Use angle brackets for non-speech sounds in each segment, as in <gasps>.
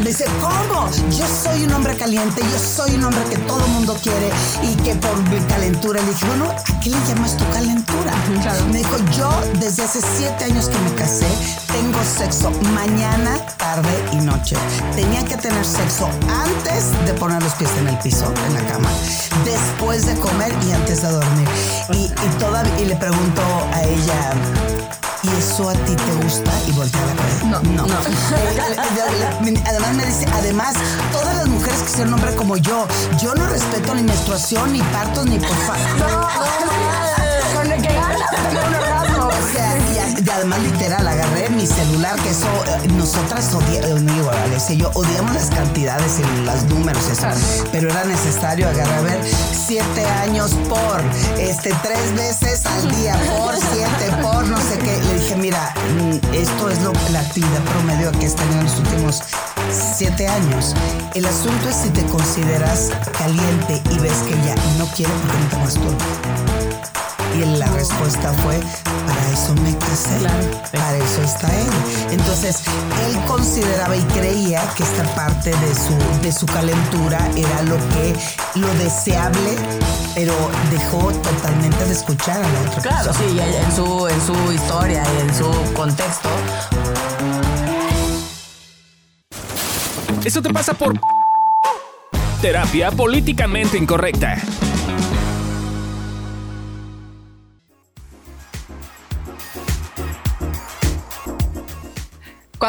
me dice, ¿cómo? Yo soy un hombre caliente, yo soy un hombre que todo el mundo quiere y que por mi calentura. Le dije, bueno, ¿a qué le llamas tu calentura? Me dijo, yo desde hace siete años que me casé, tengo sexo mañana, tarde y noche. Tenía que tener sexo antes de poner los pies en el piso, en la cama, después de comer y antes de dormir. Y, y, toda, y le pregunto a ella, ¿y eso a ti te gusta? Y voltea la cabeza. No, no. además me dice, además, todas las mujeres que sean un hombre como yo, yo no respeto ni menstruación, ni partos, ni por favor. No, no, con el que o sea, y, además literal, agarré mi celular, que eso, eh, nosotras odiamos, no digo, Alex, yo odiamos las cantidades y los números, eso, pero era necesario agarrar, a ver, siete años por, este, tres veces al día, por siete, por no sé qué. Le dije, mira, mm, esto es lo, la actividad promedio que está en los últimos siete años. El asunto es si te consideras caliente y ves que ya no quiere porque no te masturbas. Y la respuesta fue, para eso me casé, para eso está él. Entonces, él consideraba y creía que esta parte de su, de su calentura era lo que, lo deseable, pero dejó totalmente de escuchar a la otra Claro, sí, en su, en su historia y en su contexto. Eso te pasa por terapia políticamente incorrecta.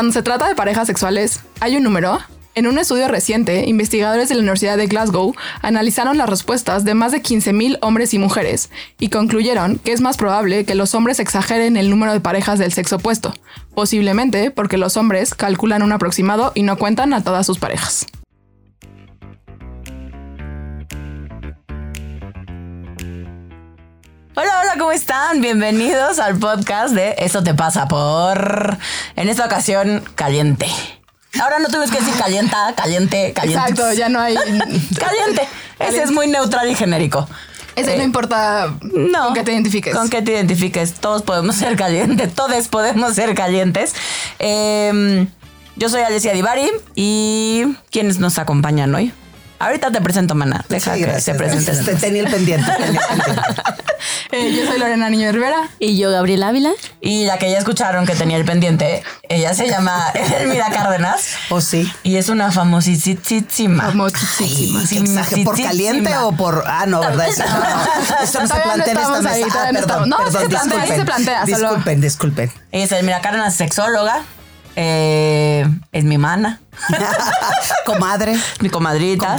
Cuando se trata de parejas sexuales, hay un número. En un estudio reciente, investigadores de la Universidad de Glasgow analizaron las respuestas de más de 15.000 hombres y mujeres y concluyeron que es más probable que los hombres exageren el número de parejas del sexo opuesto, posiblemente porque los hombres calculan un aproximado y no cuentan a todas sus parejas. Hola, hola, ¿cómo están? Bienvenidos al podcast de Eso te pasa por. En esta ocasión, caliente. Ahora no tuvimos que decir calienta, caliente, caliente. Exacto, ya no hay. caliente. Ese es muy neutral y genérico. Ese no eh, importa no, con qué te identifiques. Con qué te identifiques. Todos podemos ser calientes. Todos podemos ser calientes. Em, yo soy Alessia Divari y ¿quiénes nos acompañan hoy? Ahorita te presento, Mana. Deja que se presente. Te tenía el pendiente. <laughs> Eh, yo soy Lorena Niño Rivera. Y yo, Gabriela Ávila. Y la que ya escucharon que tenía el pendiente, ella se llama <laughs> Elmira Cárdenas. ¿O oh, sí? Y es una famosísima. Famosísima. ¿Por caliente o por...? Ah, no, ¿verdad? Eso no, se plantea en esta mesa. Ah, perdón, no, perdón, se plantea, se plantea. Disculpen, disculpen. Ella es Elmira Cárdenas, sexóloga. Eh, es mi mana. <laughs> <laughs> Comadre. Mi comadrita.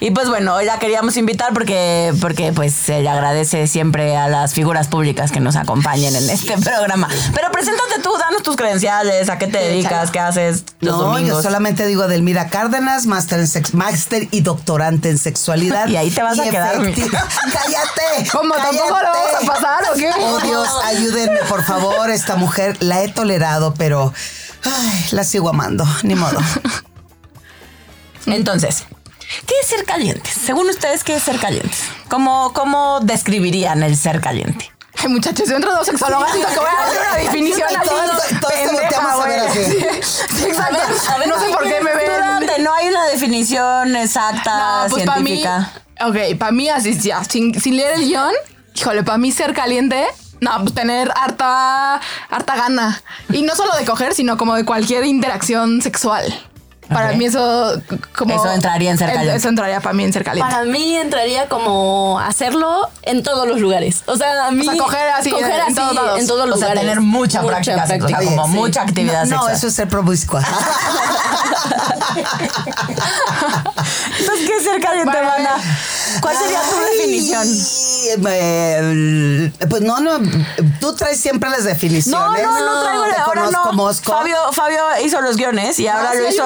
Y pues bueno, hoy la queríamos invitar porque, porque pues se le agradece siempre a las figuras públicas que nos acompañen en este programa. Pero preséntate tú, danos tus credenciales, a qué te dedicas, qué haces los no, domingos. yo solamente digo Delmira Cárdenas, máster en sex, máster y doctorante en sexualidad. <laughs> y ahí te vas a quedar. ¡Cállate! ¿Cómo tampoco lo vamos a pasar o qué? Oh Dios, ayúdenme, por favor, esta mujer la he tolerado, pero Ay, la sigo amando, ni modo. <laughs> Entonces, ¿qué es ser caliente? Según ustedes, ¿qué es ser caliente? ¿Cómo, cómo describirían el ser caliente? Ay, muchachos, yo entro dos sexólogas que voy a hacer una <laughs> definición así. Todo, esto <laughs> volteamos a ver así. Sí, exacto. A ver, no sé por qué me ven. No hay una definición exacta, no, pues científica. Para mí, ok, para mí así, ya, sin, sin leer el guion, híjole, para mí ser caliente no, pues tener harta, harta gana. Y no solo de coger, sino como de cualquier interacción sexual. Para mí eso como... Eso entraría en ser caliente. Eso entraría para mí en ser caliente. Para mí entraría como hacerlo en todos los lugares. O sea, a mí... O sea, coger así, coger en, todos, en todos los o sea, tener mucha, práctica, sexual, como mucha actividad no, No, eso es ser promiscua. <laughs> Entonces, ¿qué es ser caliente, Mana? ¿Cuál sería tu definición? Eh, pues no, no, tú traes siempre las definiciones. No, no, no traigo, no. Fabio, Fabio hizo los guiones y ahora lo hizo,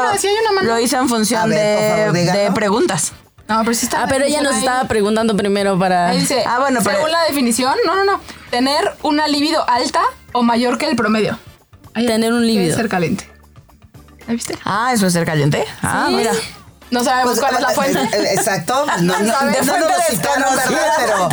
lo hizo en función de, de preguntas. No, pero sí está. Ah, pero ella nos estaba preguntando primero para. dice, ah, bueno, pero. Según la definición, no, no, no. Tener una libido alta o mayor que el promedio. Tener un libido. Ser caliente. ¿La viste? Ah, eso es ser caliente. Ah, mira. No sabemos Pues, cuál es la eh, fuente. eh, Exacto. <laughs> No, no, no nos citaron. ¿verdad? Pero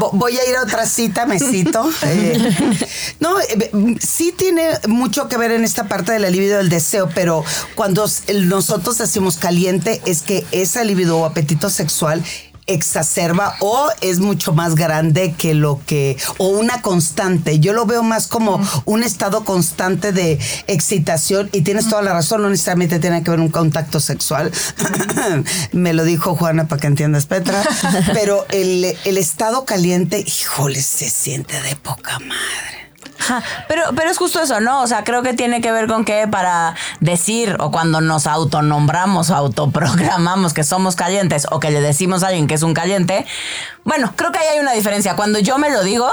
vo- voy a ir a otra cita, me cito. <laughs> Eh, no, eh, sí tiene mucho que ver en esta parte de la libido del deseo, pero cuando nosotros decimos caliente es que ese libido o apetito sexual exacerba o es mucho más grande que lo que o una constante. Yo lo veo más como un estado constante de excitación y tienes toda la razón, no necesariamente tiene que ver un contacto sexual. <clears throat> Me lo dijo Juana para que entiendas Petra, <laughs> pero el, el estado caliente, híjole, se siente de poca madre. Pero, pero es justo eso, ¿no? O sea, creo que tiene que ver con que para decir o cuando nos autonombramos o autoprogramamos que somos calientes o que le decimos a alguien que es un caliente, bueno, creo que ahí hay una diferencia. Cuando yo me lo digo,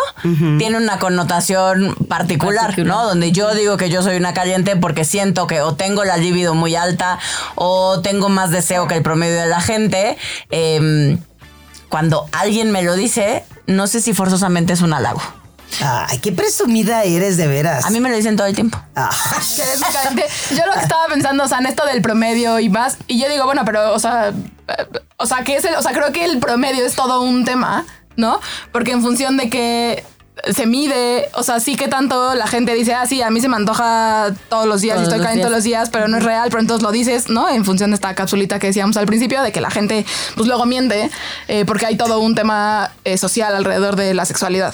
tiene una connotación particular, Particular. ¿no? Donde yo digo que yo soy una caliente porque siento que o tengo la libido muy alta o tengo más deseo que el promedio de la gente. em, cuando alguien me lo dice, no sé si forzosamente es un halago. Ay, qué presumida eres de veras. A mí me lo dicen todo el tiempo. Ah. <laughs> Yo lo que estaba pensando, o sea, en esto del promedio y más, y yo digo, bueno, pero, o sea, eh, o sea, que es el, o sea, creo que el promedio es todo un tema, ¿no? Porque en función de que se mide, o sea, sí que tanto la gente dice, ah, sí, a mí se me antoja todos los días y Todos estoy días. todos los días, pero no es real, pero entonces lo dices, ¿no? En función de esta capsulita que decíamos al principio, de que la gente, pues luego miente, eh, porque hay todo un tema eh, social alrededor de la sexualidad.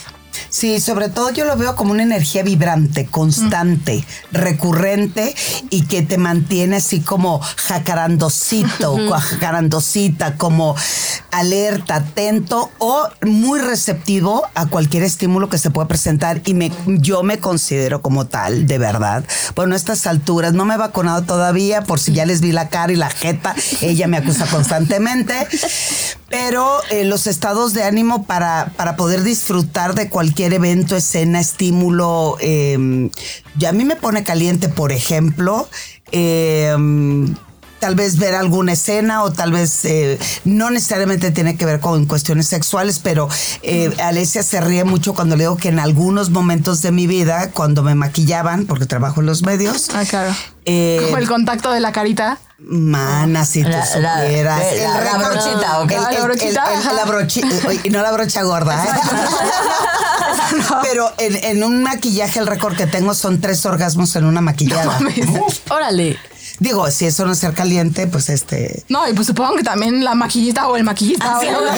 Sí, sobre todo yo lo veo como una energía vibrante, constante, recurrente y que te mantiene así como jacarandosito, co- jacarandosita, como alerta, atento o muy receptivo a cualquier estímulo que se pueda presentar y me, yo me considero como tal, de verdad. Bueno, a estas alturas no me he vacunado todavía por si ya les vi la cara y la jeta, ella me acusa constantemente, pero eh, los estados de ánimo para, para poder disfrutar de cualquier evento, escena, estímulo, eh, ya a mí me pone caliente, por ejemplo, eh, tal vez ver alguna escena o tal vez eh, no necesariamente tiene que ver con cuestiones sexuales, pero eh, Alesia se ríe mucho cuando le digo que en algunos momentos de mi vida, cuando me maquillaban, porque trabajo en los medios, Ah, claro. eh, Como el contacto de la carita. Mana, si tú La- la- supieras. la- El la brochita, ¿o qué? el- la el- brochita, el- la brochi- oye, y no la brocha gorda, ¿eh? <laughs> Pero en, en un maquillaje el récord que tengo son tres orgasmos en una maquillada. <laughs> Órale. Digo, si eso no es ser caliente, pues este... No, y pues supongo que también la maquillista o el maquillista. O brocha.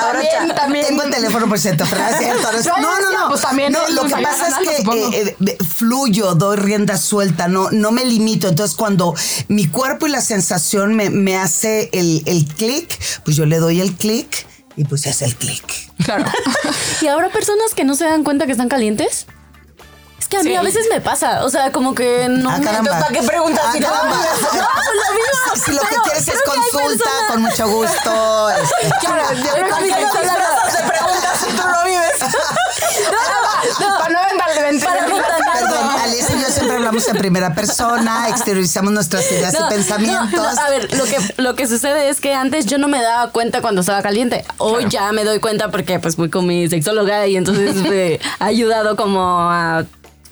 también, también. Tengo el teléfono por cierto, pero es cierto. No, no, no, no. pues, también No, lo que pasa es que eh, eh, fluyo, doy rienda suelta, no, no me limito. Entonces, cuando mi cuerpo y la sensación me, me hace el, el clic, pues yo le doy el clic y pues es el clic. Claro. ¿Y habrá personas que no se dan cuenta que están calientes? Que a mí Sí. a veces me pasa. O sea, como que no Ah, me. ¿Para qué preguntas? Ah, si no? No, lo mismo. <laughs> Si, lo que quieres es consulta, personas- con mucho gusto. este. <laughs> Claro, yo creo que Cuando sí, estás sí, hablando- Se pregunta si tú lo vives. <laughs> No, Para no venderle vent- Para no Perdón. Alicia y yo siempre hablamos en primera persona, exteriorizamos nuestras ideas No, y pensamientos. no, no, a ver, lo que, lo que sucede es que antes yo no me daba cuenta cuando estaba caliente. Hoy ya me doy cuenta porque pues voy con mi sexóloga y entonces me ha ayudado como a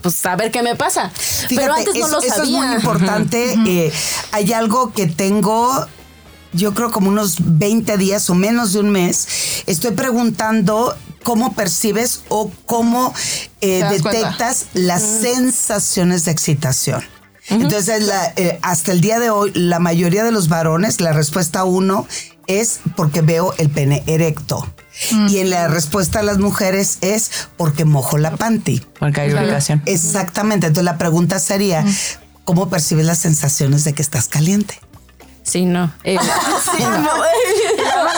pues saber qué me pasa. Pero antes no es- lo eso sabía. es muy importante. Eh, hay algo que tengo, yo creo como unos 20 días o menos de un mes. Estoy preguntando cómo percibes o cómo eh, cuenta. detectas las sensaciones de excitación. Entonces, la- eh, hasta el día de hoy, la mayoría de los varones, la respuesta uno es porque veo el pene erecto. Y en la respuesta a las mujeres es porque mojo la panty. Porque hay lubricación. Exactamente. Entonces la pregunta sería, ¿cómo percibes las sensaciones de que estás caliente? Sí, no. <laughs> Eh, Ah, no, <laughs>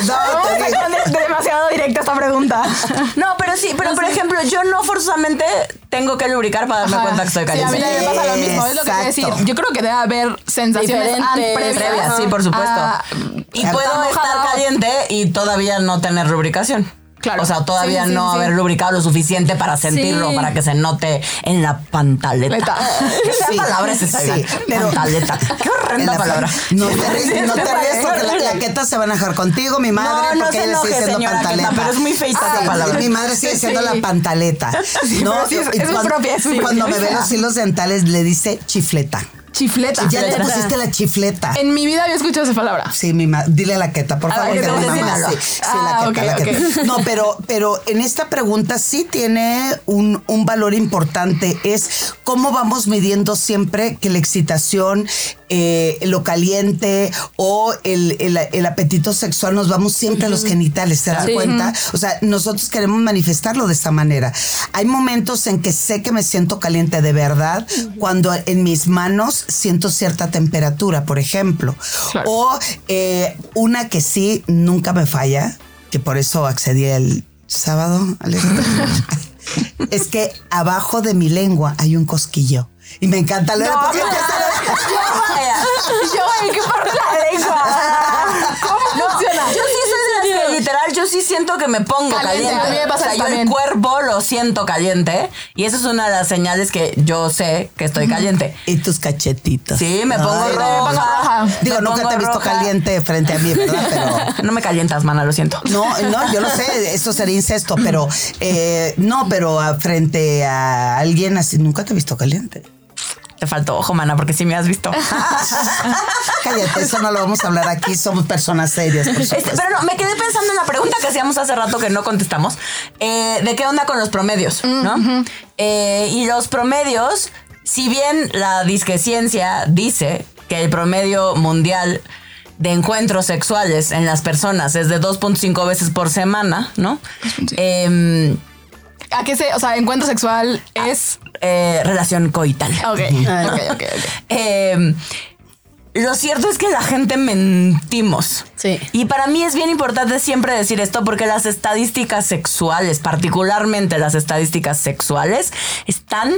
<laughs> Es demasiado directa esta pregunta. <laughs> No, pero sí, pero por ejemplo, yo no forzosamente tengo que lubricar para darme Ajá. cuenta que estoy Sí, a mí caliente. también me pasa lo mismo. Es lo que quiero decir. Yo creo que debe haber sensaciones previas. Previas, sí, por supuesto. a- y puedo estar estar mojado. caliente y todavía no tener lubricación. Claro. O sea, todavía Sí, sí, no sí. haber lubricado lo suficiente para sentirlo, para que se note en la pantaleta. Leta. ¿Qué fea Sí, palabra es esa? pero- Pantaleta. <laughs> Qué En horrenda la- palabra. <laughs> No te ríes, no te ríes porque la claqueta <laughs> se va a enojar contigo, mi madre, No, no porque se ella le sigue diciendo pantaleta. Pero es muy feita esa Sí, palabra. Mi madre sigue diciendo la pantaleta. No, es- cuando, propia, cuando me ve los hilos dentales le dice chifleta. Chifleta. Ya le pusiste la chifleta. En mi vida había escuchado esa palabra. Sí, mi ma dile la queta, por favor. sí, sí, Ah, la queta, la queta. No, pero, pero en esta pregunta sí tiene un, un valor importante. Es cómo vamos midiendo siempre que la excitación, eh, lo caliente o el, el- el apetito sexual nos vamos siempre a los genitales, ¿se dan Sí. cuenta? O sea, nosotros queremos manifestarlo de esta manera. Hay momentos en que sé que me siento caliente de verdad cuando en mis manos siento cierta temperatura, por ejemplo. Claro. O eh, una que sí nunca me falla, que por eso accedí el sábado. <laughs> es que abajo de mi lengua hay un cosquillo. Y me encanta leer porque Yo, güey, ¿qué por la lengua? ¿Cómo funciona? Yo sí soy de las que literal, yo sí siento que me pongo Caliente, caliente. a mí me pasa o sea, yo también. el cuerpo lo siento caliente. Y esa es una de las señales que yo sé que estoy caliente. Y tus cachetitos. Sí, me pongo Ay, roja. pongo roja. Digo, me nunca pongo te he visto roja. caliente frente a mí, ¿verdad? <laughs> Pero. No me calientas, mana, lo siento. No, no, yo lo sé, eso sería incesto, pero eh, no, pero frente a alguien así, nunca te he visto caliente. Te faltó ojo, mana, porque sí me has visto. <laughs> Cállate, eso no lo vamos a hablar aquí, somos personas serias. por Este, pero no, me quedé pensando en la pregunta que hacíamos hace rato que no contestamos. eh, ¿De qué onda con los promedios? ¿no? Eh, y los promedios, si bien la disqueciencia dice que el promedio mundial de encuentros sexuales en las personas es de 2.5 veces por semana, ¿no? ¿A qué se, o sea, encuentro sexual es? eh, relación coital. Ok, ok, ok, ok. Em, lo cierto es que la gente mentimos. Sí. Y para mí es bien importante siempre decir esto porque las estadísticas sexuales, particularmente las estadísticas sexuales, están,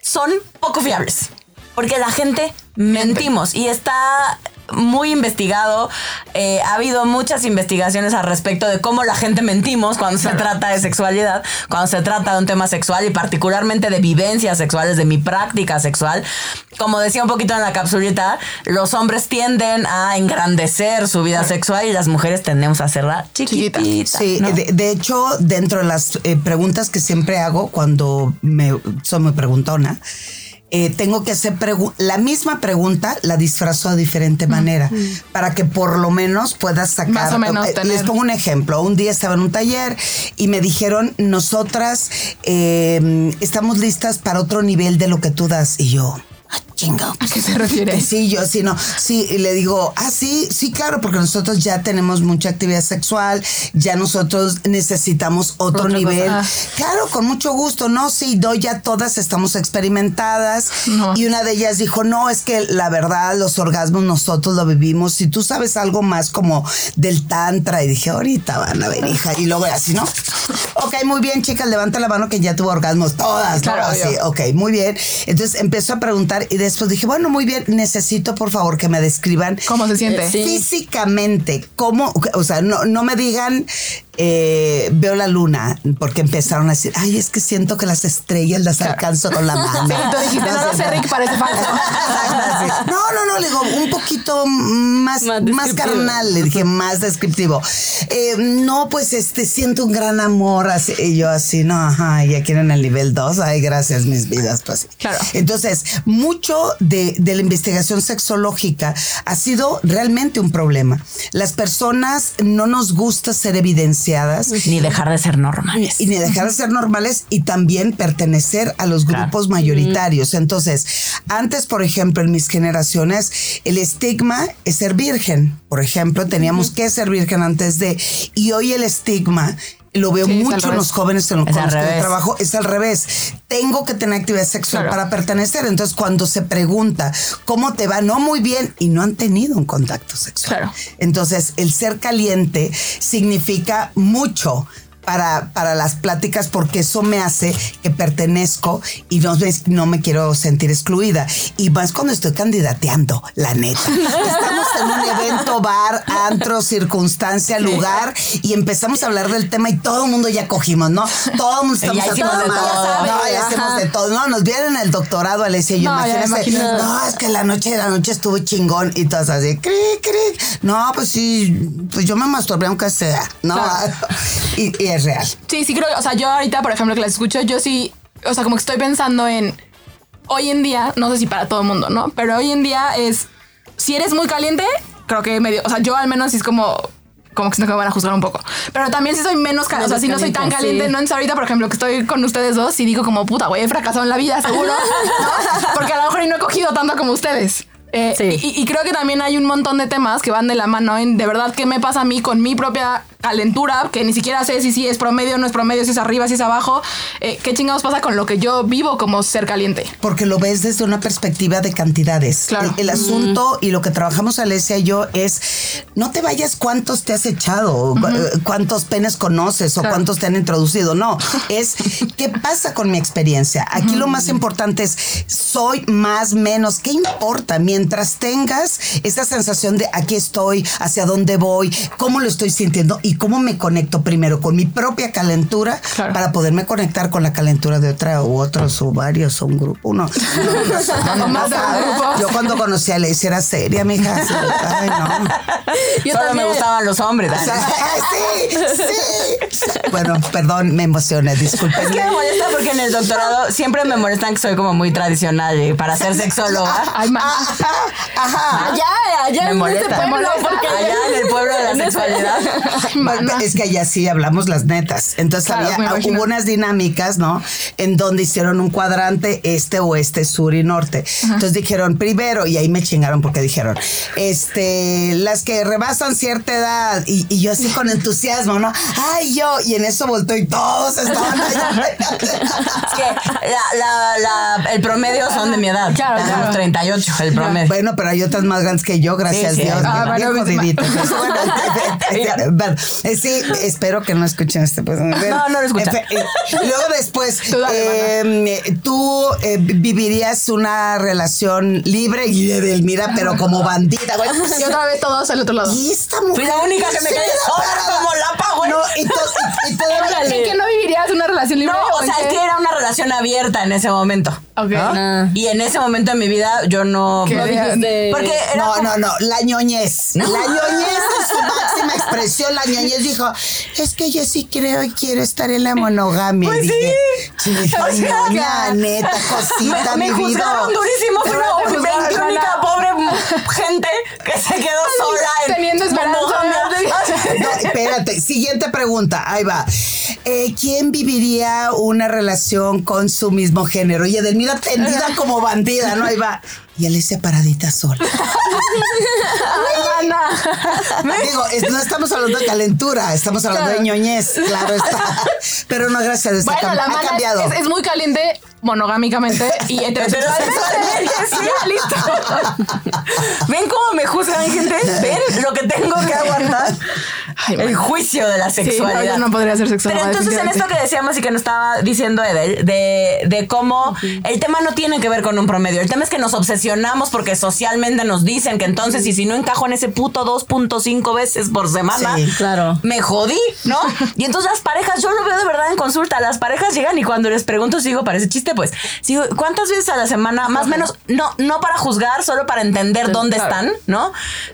son poco fiables. Porque la gente mentimos y está muy investigado. eh, ha habido muchas investigaciones al respecto de cómo la gente mentimos cuando se trata de sexualidad, cuando se trata de un tema sexual y particularmente de vivencias sexuales, de mi práctica sexual. Como decía un poquito en la capsulita, los hombres tienden a engrandecer su vida sexual y las mujeres tendemos a hacerla chiquitita. Sí, ¿no? de, de hecho, dentro de las eh, preguntas que siempre hago cuando me soy muy preguntona, eh, tengo que hacer la misma pregunta, la disfrazo de diferente manera, para que por lo menos puedas sacar. Más o menos eh, tener. Les pongo un ejemplo. Un día estaba en un taller y me dijeron, nosotras eh, estamos listas para otro nivel de lo que tú das. Y yo, chinga. ¿A qué se <laughs> refiere? Sí, yo sí, no. Sí, y le digo, ah, sí, sí, claro, porque nosotros ya tenemos mucha actividad sexual, ya nosotros necesitamos otro nivel. cosa. Ah. Claro, con mucho gusto, ¿no? Sí, doy ya todas estamos experimentadas. No. Y una de ellas dijo, no, es que la verdad, los orgasmos nosotros lo vivimos. Si tú sabes algo más como del tantra, y dije, ahorita van a ver, hija. Y luego así, ¿no? Ok, muy bien, chicas, levanta la mano que ya tuvo orgasmos todas, ¿no? Claro, Así, obvio. ok, muy bien. Entonces empezó a preguntar y después dije, bueno, muy bien, necesito por favor que me describan ¿Cómo se siente? Sí. físicamente, cómo, o sea, no, no me digan, eh, veo la luna, porque empezaron a decir, ay, es que siento que las estrellas las alcanzo con la mano. <laughs> Sí, tú dijiste, no, no sé, Rick, parece falso. <laughs> No, no, no, le digo, un poquito más, Más carnal, le dije, más descriptivo. Eh, no, pues este, siento un gran amor, así, y yo así, no, ajá, ya quieren el nivel 2, ay, gracias, mis vidas, pues. Claro. Entonces, mucho de, de la investigación sexológica ha sido realmente un problema. Las personas no nos gusta ser evidenciadas Ni dejar de ser normales. y ni dejar de ser normales y también pertenecer a los Claro. grupos mayoritarios. Entonces, antes, por ejemplo, en mis generaciones, el estigma es ser virgen. Por ejemplo, teníamos que ser virgen antes de. Y hoy el estigma. Lo veo Sí, mucho en los jóvenes en los revés. trabajo. Es al revés. Tengo que tener actividad sexual Claro. para pertenecer. Entonces, cuando se pregunta cómo te va, no muy bien, y no han tenido un contacto sexual. Claro. Entonces, el ser caliente significa mucho para, para las pláticas porque eso me hace que pertenezco y no, me- no me quiero sentir excluida. Y más cuando estoy candidateando, la neta. <laughs> Estamos en un evento, bar, antro, circunstancia, lugar y empezamos a hablar del tema y todo el mundo ya cogimos, ¿no? Todo el mundo estamos Ya a madre. todo. No, ya hicimos Ajá. de todo. No, nos vieron el doctorado, Alessia y. No, imagínense, no, es que la noche de la noche estuvo chingón y todas así, cri, cri. No, pues sí, pues yo me masturbé aunque sea, ¿no? Claro. <laughs> Y, y es real. Sí, sí creo, o sea, yo ahorita, por ejemplo, que las escucho, yo sí, o sea, como que estoy pensando en hoy en día, no sé si para todo el mundo, ¿no? Pero hoy en día es, si eres muy caliente, creo que medio, o sea, yo al menos es como como que siento que me van a juzgar un poco. Pero también si soy menos caliente, o sea, si no soy tan caliente, no es ahorita, por ejemplo, que estoy con ustedes dos y digo como, puta, güey, he fracasado en la vida, seguro. <laughs> Porque a lo mejor no he cogido tanto como ustedes. Eh, y, y, creo que también hay un montón de temas que van de la mano en de verdad qué me pasa a mí con mi propia calentura, que ni siquiera sé si, si es promedio no es promedio, si es arriba, si es abajo. Eh, ¿Qué chingados pasa con lo que yo vivo como ser caliente? Porque lo ves desde una perspectiva de cantidades. Claro. El, asunto y lo que trabajamos Alessia y yo es, no te vayas cuántos te has echado, eh, cuántos penes conoces o cuántos te han introducido. No, <laughs> es qué pasa con mi experiencia. Aquí lo más importante es, soy más, menos, ¿qué importa? Mientras tengas esa sensación de aquí estoy, hacia dónde voy, cómo lo estoy sintiendo y cómo me conecto primero con mi propia calentura para poderme conectar con la calentura de otra u otros o varios o un grupo. Uno, yo cuando conocí a Lacey era seria, mija. Ay, no. Yo Solo me gustaban los hombres. sí, sí. Bueno, perdón, me emocioné, disculpen. Es que me molesta porque en el doctorado siempre me molestan que soy como muy tradicional y para ser sexóloga. Ay, ajá, ajá. Allá, allá en ese pueblo. Porque allá en el pueblo de la sexualidad. Es que allá sí hablamos las netas. Entonces había, hubo unas dinámicas, ¿no? En donde hicieron un cuadrante este, oeste, sur y norte. Entonces dijeron primero, y ahí me chingaron porque dijeron, este, las que rebasan cierta edad, y, yo así con entusiasmo, ¿no? Ay, yo, y en eso voltó y todos estaban allá. <laughs> es que el promedio son de mi edad. Claro, Tenemos 38, el promedio. Bueno, pero hay otras más grandes que yo, gracias a Dios. Ah, bueno, <laughs> bueno, <laughs> eh, sí, espero que no escuchen este. Pues, no, no lo escuchan. Eh, luego después, <laughs> em, tú, eh, vivirías una relación libre y de mira, pero como bandida, güey. <laughs> Y otra vez todos al otro lado. Y esta mujer. Fui la única que me quedé sola como lapa, güey. No, y, to, y, y <laughs> que no vivirías una relación libre? No, o sea, es que era una relación abierta en ese momento. Ok. Ah. Y en ese momento de mi vida yo no. ¿Qué Porque no, no, no. La ñoñez. La ñoñez su máxima expresión. La ñoñez dijo: Es que yo sí creo y quiero estar en la monogamia. Pues dije, sí. ñoña, neta, cosita, me, mi me juzgaron durísimo. Fue una pobre gente que se quedó sola. En Teniendo esperanza. <laughs> No, espérate. Siguiente pregunta. Ahí va. Eh, ¿Quién viviría una relación con su mismo género? Y Edelmira tendida como bandida, ¿no? Ahí va. Y él es separadita sola. Digo, no estamos hablando de calentura, estamos hablando de ñoñez, claro está. Pero no, gracias bueno, ha, cambiado. Es, es, muy caliente monogámicamente y <laughs> heterosexualmente. sí, listo. <laughs> ¿Ven cómo me juzgan, gente? ¿Ven lo que tengo que aguantar? el juicio de la sexualidad. Sí, no, yo no podría ser sexual. Pero entonces en esto que decíamos y que nos estaba diciendo Edel, de, de cómo el tema no tiene que ver con un promedio. El tema es que nos obsesionamos porque socialmente nos dicen que entonces, y si no encajo en ese puto 2.5 veces por semana, claro. me jodí, ¿no? <laughs> y entonces las parejas, yo lo veo de verdad en consulta, las parejas llegan y cuando les pregunto, sigo, parece chiste, pues, sigo, ¿cuántas veces a la semana? Más o menos, no, no para juzgar, solo para entender dónde están, ¿no?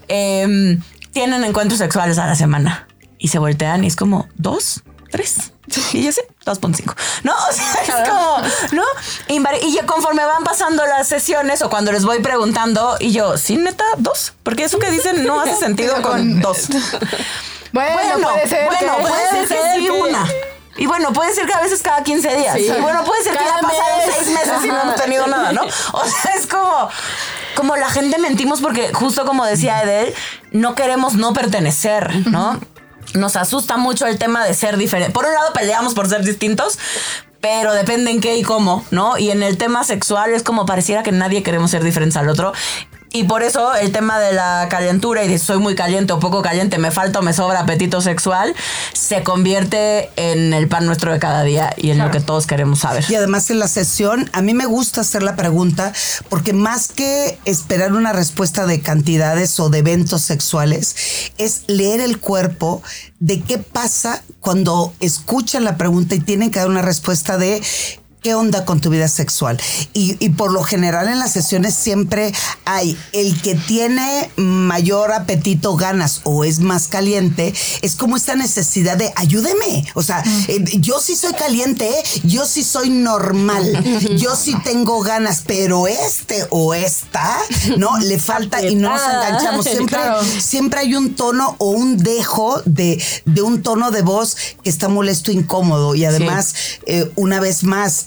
Eh, tienen encuentros sexuales a la semana. Y se voltean y es como, ¿dos? ¿Tres? Y yo sé, 2.5. No, <laughs> o sea, es como, ¿no? Y conforme van pasando las sesiones o cuando les voy preguntando, y yo, ¿sí, neta, dos? Porque eso que dicen no hace <laughs> sentido con dos. <laughs> Bueno, puede ser. Bueno, puede, ser que sí, una. Y bueno, puede ser que a veces cada 15 días. Y bueno, puede ser que haya pasado seis meses y no hemos tenido nada, ¿no? O sea, es como como la gente mentimos porque justo como decía Edel, no queremos no pertenecer, ¿no? Nos asusta mucho el tema de ser diferente. Por un lado peleamos por ser distintos, pero depende en qué y cómo, ¿no? Y en el tema sexual es como pareciera que nadie queremos ser diferentes al otro. Y por eso el tema de la calentura y de soy muy caliente o poco caliente, me falta o me sobra apetito sexual, se convierte en el pan nuestro de cada día y en lo que todos queremos saber. Y además en la sesión, a mí me gusta hacer la pregunta porque más que esperar una respuesta de cantidades o de eventos sexuales, es leer el cuerpo de qué pasa cuando escuchan la pregunta y tienen que dar una respuesta de ¿Qué onda con tu vida sexual? Y, y, por lo general en las sesiones siempre hay el que tiene mayor apetito, ganas o es más caliente, es como esta necesidad de ayúdeme. O sea, eh, yo sí soy caliente, ¿eh? yo sí soy normal, yo sí tengo ganas, pero este o esta, ¿no? Le falta y no nos enganchamos. <laughs> Siempre, siempre hay un tono o un dejo de, de un tono de voz que está molesto, incómodo. Y además, eh, una vez más,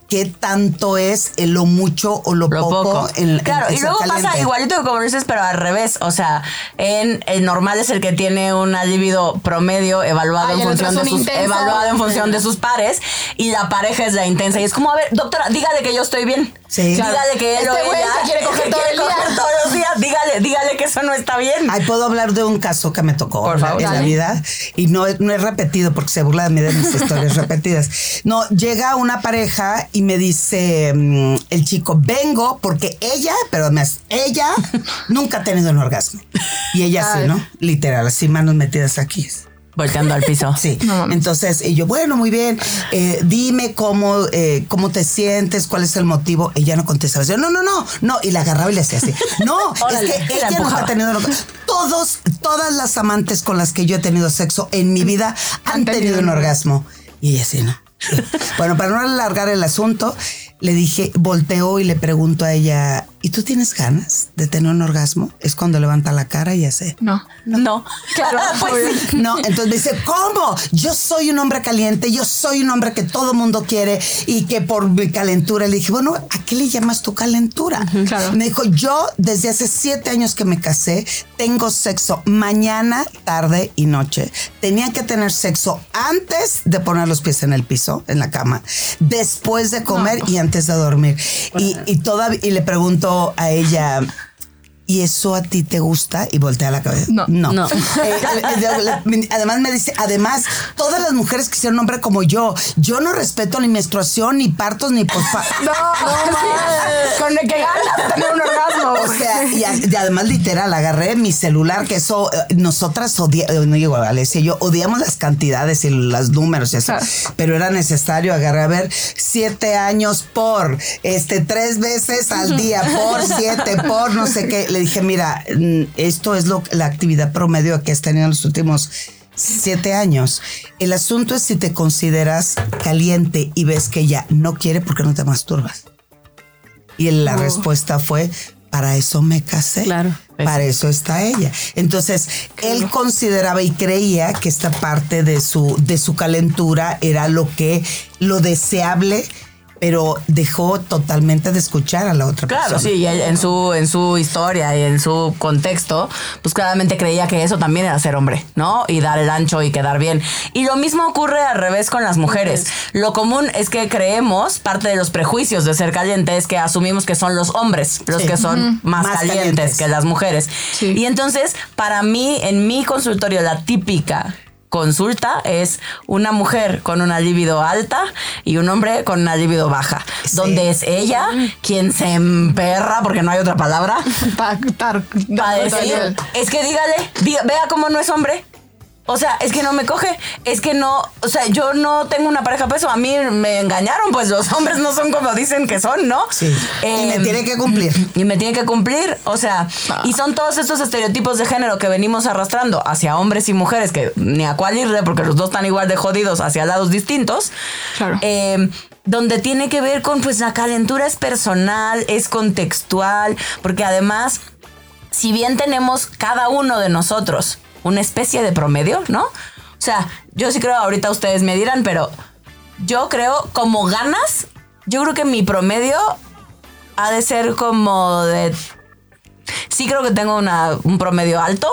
qué tanto es lo mucho o lo, poco, En, Claro, y luego pasa igualito que como dices, pero al revés. O sea, en el normal es el que tiene un libido promedio evaluado en función de sus evaluado en función de sus pares y la pareja es la intensa y es como, a ver, doctora, dígale que yo estoy bien. Sí. Dígale que él este o ella quiere coger, todo todos los días. Dígale, dígale que eso no está bien. Ay, puedo hablar de un caso que me tocó Por favor, en la vida y no, no es repetido porque se burla de mí de mis <laughs> historias repetidas. No, llega una pareja y me dice mm, el chico, vengo porque ella, pero además, ella <laughs> nunca ha tenido un orgasmo. Y ella sí, ¿no? Literal, así manos metidas aquí. Volteando al piso. <laughs> Sí. Entonces, y yo, bueno, muy bien, eh, dime cómo, eh, cómo te sientes, cuál es el motivo. Ella no contestaba. Yo, no, no, no, no. Y la agarraba y le hacía así. <laughs> No, es que ella nunca ha tenido Todos, todas las amantes con las que yo he tenido sexo en mi vida han, tenido un orgasmo. Y ella sí, ¿no? Bueno, para no alargar el asunto, le dije, volteó y le pregunto a ella, ¿y tú tienes ganas de tener un orgasmo? Es cuando levanta la cara y hace. No, no, claro. pues, no, entonces me dice, ¿cómo? Yo soy un hombre caliente, yo soy un hombre que todo mundo quiere y que por mi calentura le dije, bueno, ¿a qué le llamas tu calentura? Me dijo, yo desde hace siete años que me casé, tengo sexo mañana, tarde y noche. Tenía que tener sexo antes de poner los pies en el piso, en la cama, después de comer y antes antes de dormir. Y, y, todavía, y le pregunto a ella, ¿y eso a ti te gusta? Y voltea la cabeza. No. No. <laughs> Eh, eh, además me dice, además, todas las mujeres quisieron un hombre como yo. Yo no respeto ni menstruación, ni partos, ni pospartos. <laughs> No, no, Con el que ganas tener un orgasmo. O sea, y, además, literal, agarré mi celular, que eso, eh, nosotras odiamos, no digo, Alessia, yo odiamos las cantidades y los números y eso. Pero era necesario agarrar, a ver, siete años por, este, tres veces al día, por siete, por no sé qué. Le dije, mira, esto es lo, la actividad promedio que has tenido en los últimos siete años. El asunto es si te consideras caliente y ves que ella no quiere, porque no te masturbas? Y la oh. respuesta fue, para eso me casé. Claro. Para eso está ella. Entonces, él consideraba y creía que esta parte de su, de su calentura era lo que, lo deseable pero dejó totalmente de escuchar a la otra persona. Claro, sí, y en su, en su historia y en su contexto, pues claramente creía que eso también era ser hombre, ¿no? Y dar el ancho y quedar bien. Y lo mismo ocurre al revés con las mujeres. Lo común es que creemos, parte de los prejuicios de ser caliente es que asumimos que son los hombres los que son más, calientes, que las mujeres. Y entonces, para mí, en mi consultorio, la típica consulta es una mujer con una libido alta y un hombre con una libido baja, donde es ella quien se emperra, porque no hay otra palabra, <laughs> para decir, es que dígale, vea cómo no es hombre, o sea, es que no me coge, es que no, o sea, yo no tengo una pareja peso, a mí me engañaron, pues los hombres no son como dicen que son, ¿no? Sí. y me em, tiene que cumplir. <laughs> Y me tiene que cumplir, o sea, ah. y son todos estos estereotipos de género que venimos arrastrando hacia hombres y mujeres, que ni a cuál irle, porque los dos están igual de jodidos hacia lados distintos. Claro. Em, donde tiene que ver con, pues la calentura es personal, es contextual, porque además, si bien tenemos cada uno de nosotros, una especie de promedio, ¿no? O sea, yo sí creo, ahorita ustedes me dirán, pero yo creo como ganas, yo creo que mi promedio ha de ser como de... Sí creo que tengo una, un promedio alto.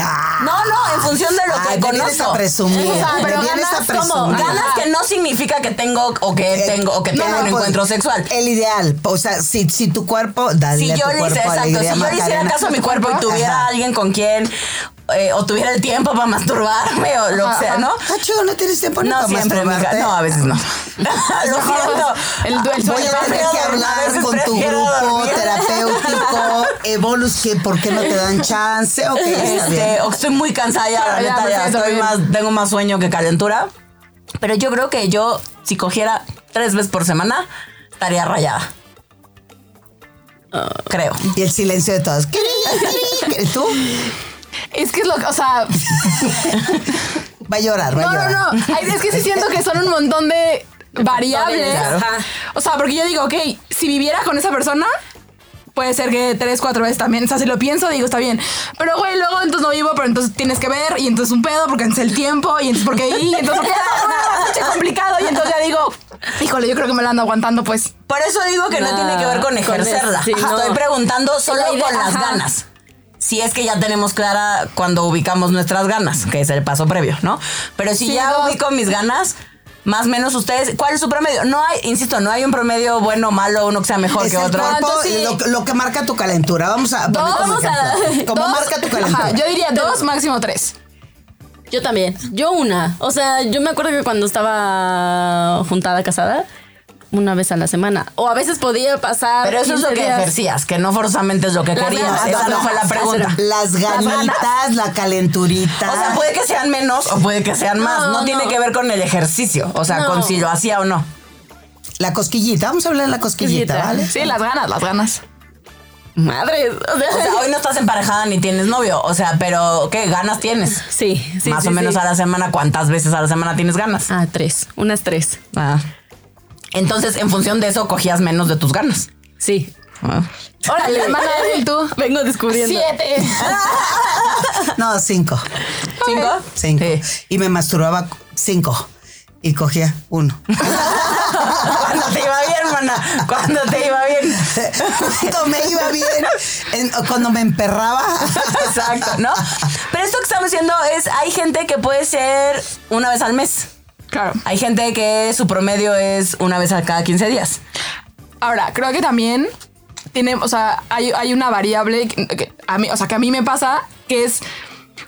Ah. no, no, en función de lo que conozco. A presumir. pero ganas, como, ganas que no significa que tengo o que eh, tengo o que tengo un pues, encuentro sexual. El ideal, o sea, si, si tu cuerpo, dale si yo le hice, exacto, si yo le hiciera caso a mi cuerpo y tuviera alguien con quien eh, o tuviera el tiempo para masturbarme o lo que sea, ¿no? Ah, chido, no tienes tiempo no para siempre, No, a veces no. <laughs> lo siento. El duelo. Voy a tener que hablar con tu grupo terapéutico, Evolus, que por qué no te dan chance. Okay, este, o estoy muy cansada ya, la neta, ya estoy más, tengo más sueño que calentura. Pero yo creo que yo, si cogiera tres veces por semana, estaría rayada. Creo. Y el silencio de todos. ¿Tú? Es que es lo que, o sea, Va a llorar, va a no, llorar. no, no. Ay, es que sí siento que son un montón de variables. Claro. O sea, porque yo digo, ok, si viviera con esa persona, puede ser que tres, cuatro veces también. O sea, si lo pienso, digo, está bien. Pero, güey, luego entonces no vivo, pero entonces tienes que ver, y entonces un pedo, porque entonces el tiempo, y entonces porque ahí, y entonces porque es <laughs> pinche complicado, y entonces ya digo, híjole, yo creo que me lo ando aguantando, pues. Por eso digo que no, No, tiene que ver con con ejercerla. eso, sí, no. Estoy preguntando solo La idea, con las ajá. ganas. Si es que ya tenemos clara cuando ubicamos nuestras ganas, que es el paso previo, ¿no? Pero si Sí, ya no. ubico mis ganas, más o menos ustedes, ¿cuál es su promedio? No hay, insisto, no hay un promedio bueno o malo, uno que sea mejor Es que el otro. cuerpo, sí. lo, lo que marca tu calentura. Vamos a poner como Vamos a- ejemplo. ¿Cómo dos- marca tu calentura? Ajá, yo diría dos, máximo tres. Yo también. Yo una. O sea, yo me acuerdo que cuando estaba juntada, casada, una vez a la semana. O a veces podía pasar. Pero eso es lo 15 que días. ejercías, que no forzosamente es lo que Las querías. ganas, Esa las no fue la pregunta. Las ganitas, la calenturita. O sea, puede que sean menos o puede que sean más. No, No, tiene no. que ver con el ejercicio. O sea, No. con si lo hacía o no. La cosquillita. Vamos a hablar de la cosquillita, Cosquillita. ¿vale? Sí, las ganas, las ganas. Madre. O sea, O sea, hoy no estás emparejada ni tienes novio. O sea, pero ¿qué ganas tienes? sí, sí. Más sí, o menos sí. a la semana, ¿cuántas veces a la semana tienes ganas? Ah, tres. Unas tres. Ah. Entonces, en función de eso, cogías menos de tus ganas. Sí. Ah. Órale, hermana <laughs> y tú. Vengo descubriendo. Siete. <laughs> No, cinco. ¿Cinco? Cinco. Sí. Y me masturbaba cinco. Y cogía uno. <laughs> Cuando te iba bien, hermana. Cuando te iba bien. cuando me iba bien. en- cuando me emperraba. Exacto, ¿no? Pero esto que estamos diciendo es, hay gente que puede ser una vez al mes. Claro. Hay gente que su promedio es una vez a cada 15 días. Ahora, creo que también tiene, o sea, hay, hay una variable que, que a mí, o sea, que a mí me pasa, que es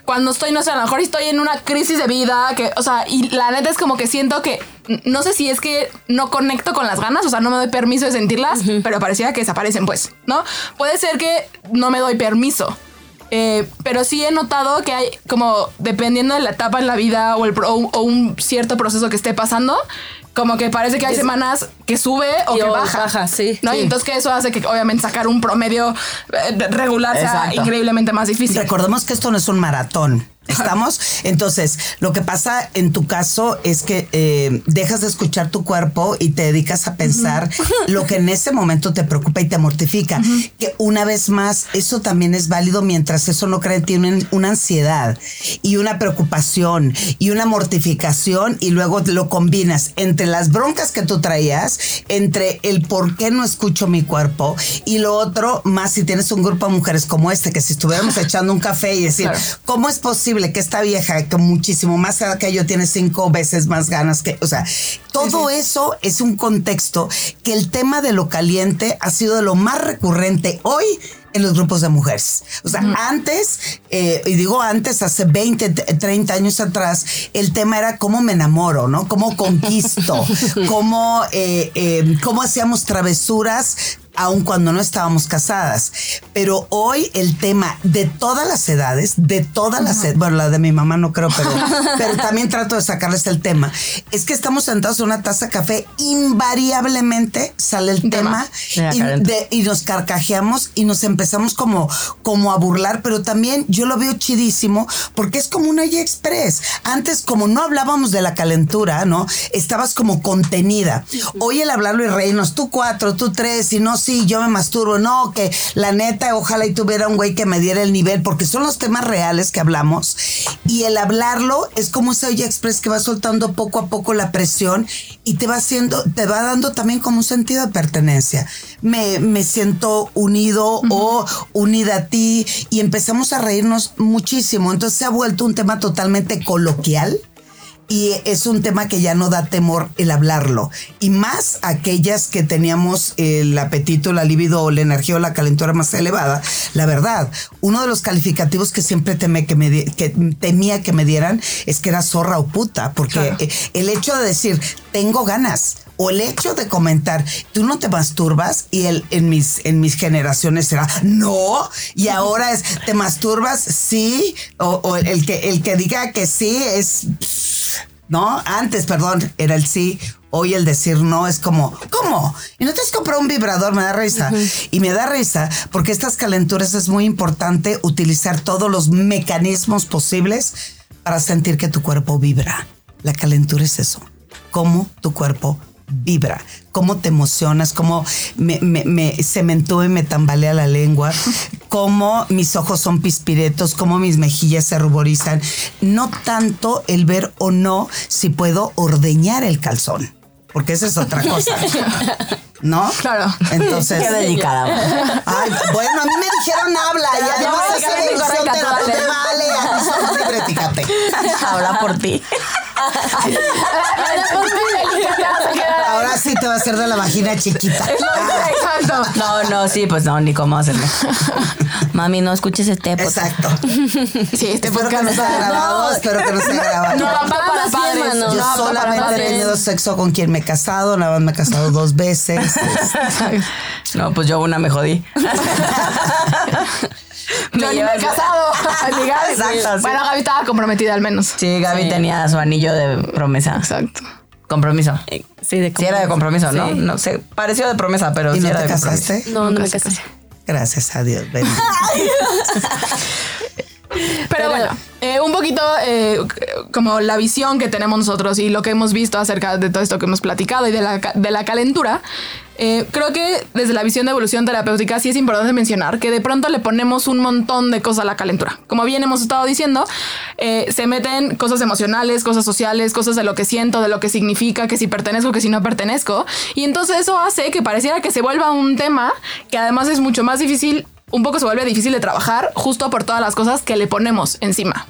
cuando estoy, no sé, a lo mejor estoy en una crisis de vida, que, o sea, y la neta es como que siento que, no sé si es que no conecto con las ganas, o sea, no me doy permiso de sentirlas, pero pareciera que desaparecen, pues, ¿no? Puede ser que no me doy permiso. Eh, pero sí he notado que hay como dependiendo de la etapa en la vida o, el pro- o un cierto proceso que esté pasando, como que parece que hay semanas que sube o Y que baja. baja, sí. ¿no? Sí. Y entonces que eso hace que obviamente sacar un promedio eh, regular sea Exacto. increíblemente más difícil. Recordemos que esto no es un maratón. ¿Estamos? Entonces, lo que pasa en tu caso es que eh, dejas de escuchar tu cuerpo y te dedicas a pensar <laughs> lo que en ese momento te preocupa y te mortifica. Que una vez más, eso también es válido mientras eso no crea en ti una, una ansiedad y una preocupación y una mortificación y luego lo combinas entre las broncas que tú traías, entre el por qué no escucho mi cuerpo y lo otro, más si tienes un grupo de mujeres como este, que si estuviéramos <laughs> echando un café y decir, Claro. ¿cómo es posible que esta vieja, que muchísimo más edad que yo, tiene cinco veces más ganas que, o sea, todo eso es un contexto que el tema de lo caliente ha sido de lo más recurrente hoy en los grupos de mujeres. O sea, antes, eh, y digo antes, hace 20, t- 30 años atrás, el tema era cómo me enamoro, ¿no? Cómo conquisto, <laughs> cómo, eh, eh, cómo hacíamos travesuras aun cuando no estábamos casadas. Pero hoy el tema de todas las edades, de todas las edades, bueno, la de mi mamá no creo, pero, <laughs> pero también trato de sacarles el tema, es que estamos sentados en una taza de café, invariablemente sale el tema, y, de- y nos carcajeamos y nos empezamos como, como a burlar, pero también yo lo veo chidísimo porque es como una ya express. Antes, como no hablábamos de la calentura, ¿no? Estabas como contenida. Hoy el hablarlo y reírnos, tú cuatro, tú tres, y no, sí, yo me masturbo, no, que la neta, ojalá y tuviera un güey que me diera el nivel, porque son los temas reales que hablamos. Y el hablarlo es como esa olla express que va soltando poco a poco la presión y te va haciendo, te va dando también como un sentido de pertenencia. Me, me siento unido o unida a ti y empezamos a reírnos muchísimo. Entonces se ha vuelto un tema totalmente coloquial. Y es un tema que ya no da temor el hablarlo. Y más aquellas que teníamos el apetito, la libido o la energía o la calentura más elevada. La verdad, uno de los calificativos que siempre temé que me que temía que me dieran es que era zorra o puta. Porque eh, el hecho de decir, tengo ganas, o el hecho de comentar, tú no te masturbas y el, en, mis, en mis generaciones era, no, y ahora es, ¿te masturbas? Sí, o, o el, que, el que diga que sí es... ¿no? Antes, perdón, era el sí. Hoy el decir no es como, ¿cómo? Y no te has comprado un vibrador, me da risa. Y me da risa porque estas calenturas es muy importante utilizar todos los mecanismos posibles para sentir que tu cuerpo vibra. La calentura es eso, cómo tu cuerpo vibra, cómo te emocionas, cómo me, me, me se me entube y me tambalea la lengua, cómo mis ojos son pispiretos, cómo mis mejillas se ruborizan. No tanto el ver o no si puedo ordeñar el calzón, porque esa es otra cosa. ¿No? Claro. Entonces. Qué delicada. Ay, bueno, a mí me dijeron habla y además esa edición te, te vale, aquí somos. Habla por ti. <laughs> Te va a hacer de la vagina chiquita. Exacto. No, no, sí, pues no, ni cómo hacerlo. Mami, no escuches este podcast. Exacto. Sí, este Espero que no sea grabado, espero que no sea grabado. No, apto para padres. Yo No, para solamente he tenido sexo con quien me he casado, nada más me he casado dos veces. <laughs> No, pues yo una me jodí. <laughs> Yo ni me he casado. <laughs> Exacto, sí. Bueno, Gaby estaba comprometida al menos. Sí, Gaby tenía su anillo de promesa. Exacto. Compromiso. Sí, de Sí, era de compromiso, ¿no? Sí. No sé, pareció de promesa, pero ¿Y sí no era te de compromiso. casaste? No, no me casé. Gracias a Dios. bendito. <laughs> Pero, bueno, eh, un poquito eh, como la visión que tenemos nosotros y lo que hemos visto acerca de todo esto que hemos platicado y de la, de la calentura, eh, creo que desde la visión de evolución terapéutica sí es importante mencionar que de pronto le ponemos un montón de cosas a la calentura. Como bien hemos estado diciendo, eh, se meten cosas emocionales, cosas sociales, cosas de lo que siento, de lo que significa, que si pertenezco, que si no pertenezco. Y entonces eso hace que pareciera que se vuelva un tema que además es mucho más difícil un poco se vuelve difícil de trabajar justo por todas las cosas que le ponemos encima.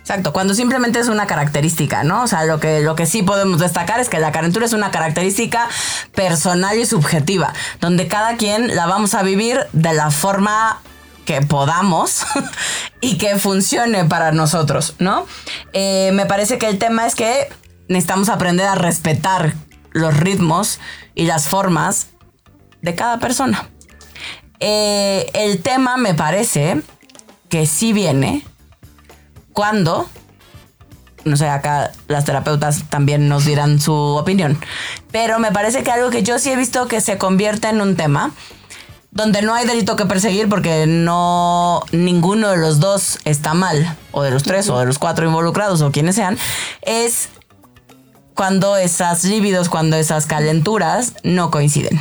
Exacto, cuando simplemente es una característica, ¿no? O sea, lo que, lo que sí podemos destacar es que la calentura es una característica personal y subjetiva, donde cada quien la vamos a vivir de la forma que podamos <laughs> y que funcione para nosotros, ¿no? Eh, me parece que el tema es que necesitamos aprender a respetar los ritmos y las formas de cada persona. Eh, el tema me parece que sí viene cuando, no sé, acá las terapeutas también nos dirán su opinión, pero me parece que algo que yo sí he visto que se convierte en un tema donde no hay delito que perseguir porque no ninguno de los dos está mal, o de los tres, o de los cuatro involucrados, o quienes sean, es cuando esas líbidos, cuando esas calenturas no coinciden.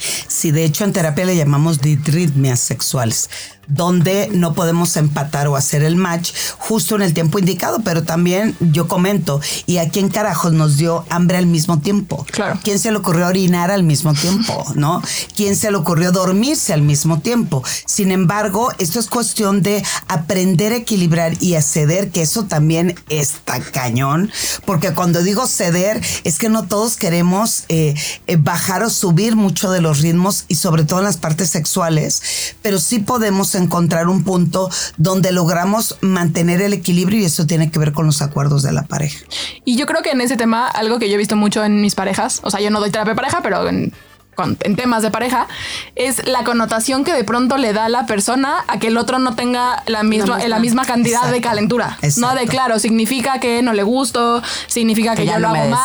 Sí, de hecho en terapia le llamamos ditritmias sexuales, donde no podemos empatar o hacer el match justo en el tiempo indicado, pero también yo comento, ¿y a quién carajos nos dio hambre al mismo tiempo? Claro. ¿Quién se le ocurrió orinar al mismo tiempo? <laughs> ¿No? ¿Quién se le ocurrió dormirse al mismo tiempo? Sin embargo, esto es cuestión de aprender a equilibrar y a ceder, que eso también está cañón, porque cuando digo ceder es que no todos queremos eh, eh, bajar o subir mucho de los ritmos y sobre todo en las partes sexuales, pero sí podemos encontrar un punto donde logramos mantener el equilibrio y eso tiene que ver con los acuerdos de la pareja. Y yo creo que en ese tema, algo que yo he visto mucho en mis parejas, o sea, yo no doy terapia de pareja, pero en, con- en temas de pareja, es la connotación que de pronto le da la persona a que el otro no tenga la misma, misma. la misma cantidad de Exacto. calentura. No de claro, significa que no le gusto, significa que, Que ya yo lo no hago mal,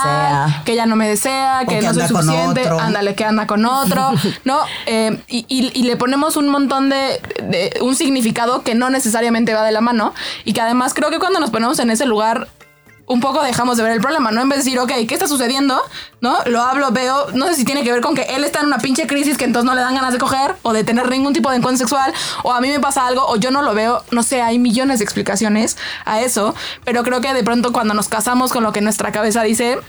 desea. que ya no me desea, que, que no soy suficiente, ándale, que anda con otro, <laughs> ¿no? Eh, y, y- y le ponemos un montón de, de un significado que no necesariamente va de la mano y que además creo que cuando nos ponemos en ese lugar un poco dejamos de ver el problema, ¿no? En vez de decir, ok, ¿qué está sucediendo? ¿No? Lo hablo, veo, no sé si tiene que ver con que él está en una pinche crisis que entonces no le dan ganas de coger o de tener ningún tipo de encuentro sexual o a mí me pasa algo o yo no lo veo, no sé, hay millones de explicaciones a eso, pero creo que de pronto cuando nos casamos con lo que nuestra cabeza dice,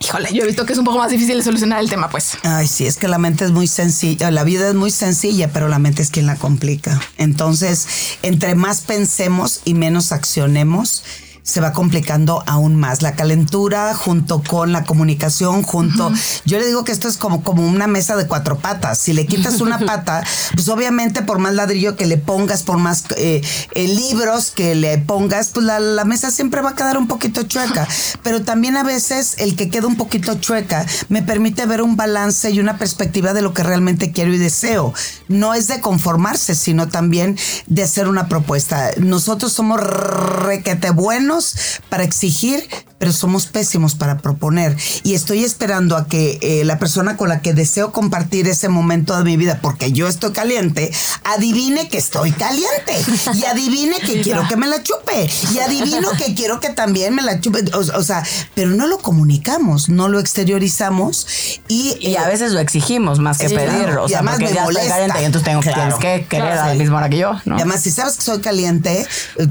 híjole, yo he visto que es un poco más difícil de solucionar el tema, pues. Ay, sí, es que la mente es muy sencilla, la vida es muy sencilla, pero la mente es quien la complica. Entonces, entre más pensemos y menos accionemos, se va complicando aún más. La calentura junto con la comunicación, junto... Yo le digo que esto es como, como una mesa de cuatro patas. Si le quitas una <laughs> pata, pues obviamente por más ladrillo que le pongas, por más eh, eh, libros que le pongas, pues la, la mesa siempre va a quedar un poquito chueca. Pero también a veces el que queda un poquito chueca me permite ver un balance y una perspectiva de lo que realmente quiero y deseo. No es de conformarse, sino también de hacer una propuesta. Nosotros somos requete buenos buenos para exigir, pero somos pésimos para proponer. Y estoy esperando a que eh, la persona con la que deseo compartir ese momento de mi vida, porque yo estoy caliente, adivine que estoy caliente. Y adivine que quiero que me la chupe. Y adivino que quiero que también me la chupe. O, sea, pero no lo comunicamos, no lo exteriorizamos. Y, a veces lo exigimos más que pedirlo. O sea, además me molesta. caliente y entonces tengo que que querer a la misma hora que yo. Y además, si sabes que soy caliente, eh,